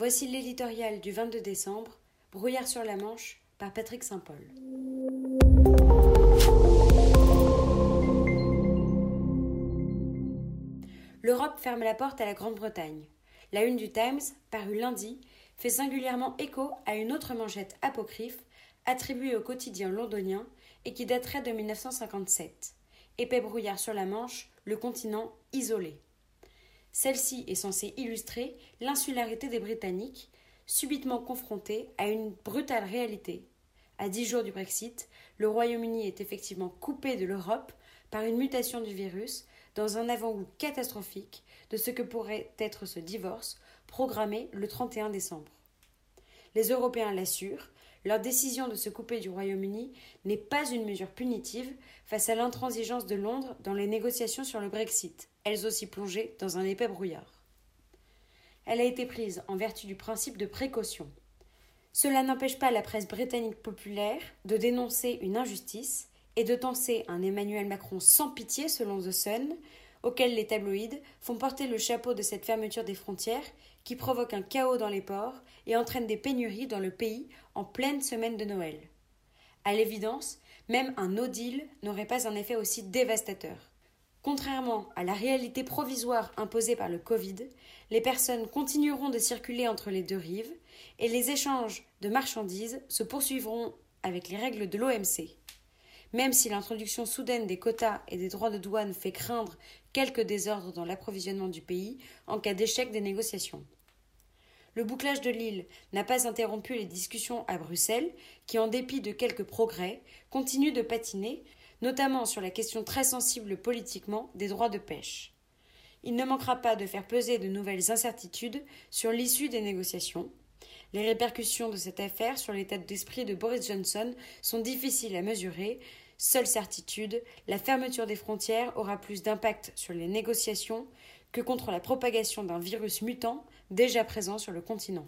Voici l'éditorial du 22 décembre, Brouillard sur la Manche, par Patrick Saint-Paul. L'Europe ferme la porte à la Grande-Bretagne. La une du Times, parue lundi, fait singulièrement écho à une autre manchette apocryphe attribuée au quotidien londonien et qui daterait de 1957. Épais brouillard sur la Manche, le continent isolé. Celle-ci est censée illustrer l'insularité des Britanniques, subitement confrontés à une brutale réalité. À dix jours du Brexit, le Royaume-Uni est effectivement coupé de l'Europe par une mutation du virus dans un avant-goût catastrophique de ce que pourrait être ce divorce programmé le 31 décembre. Les Européens l'assurent, leur décision de se couper du Royaume-Uni n'est pas une mesure punitive face à l'intransigeance de Londres dans les négociations sur le Brexit, elles aussi plongées dans un épais brouillard. Elle a été prise en vertu du principe de précaution. Cela n'empêche pas la presse britannique populaire de dénoncer une injustice et de tenser un Emmanuel Macron sans pitié selon The Sun, auquel les tabloïds font porter le chapeau de cette fermeture des frontières qui provoque un chaos dans les ports et entraîne des pénuries dans le pays en pleine semaine de Noël. À l'évidence, même un no deal n'aurait pas un effet aussi dévastateur. Contrairement à la réalité provisoire imposée par le Covid, les personnes continueront de circuler entre les deux rives et les échanges de marchandises se poursuivront avec les règles de l'OMC. Même si l'introduction soudaine des quotas et des droits de douane fait craindre quelques désordres dans l'approvisionnement du pays en cas d'échec des négociations. Le bouclage de l'île n'a pas interrompu les discussions à Bruxelles, qui, en dépit de quelques progrès, continuent de patiner, notamment sur la question très sensible politiquement des droits de pêche. Il ne manquera pas de faire peser de nouvelles incertitudes sur l'issue des négociations. Les répercussions de cette affaire sur l'état d'esprit de Boris Johnson sont difficiles à mesurer, Seule certitude, la fermeture des frontières aura plus d'impact sur les négociations que contre la propagation d'un virus mutant déjà présent sur le continent.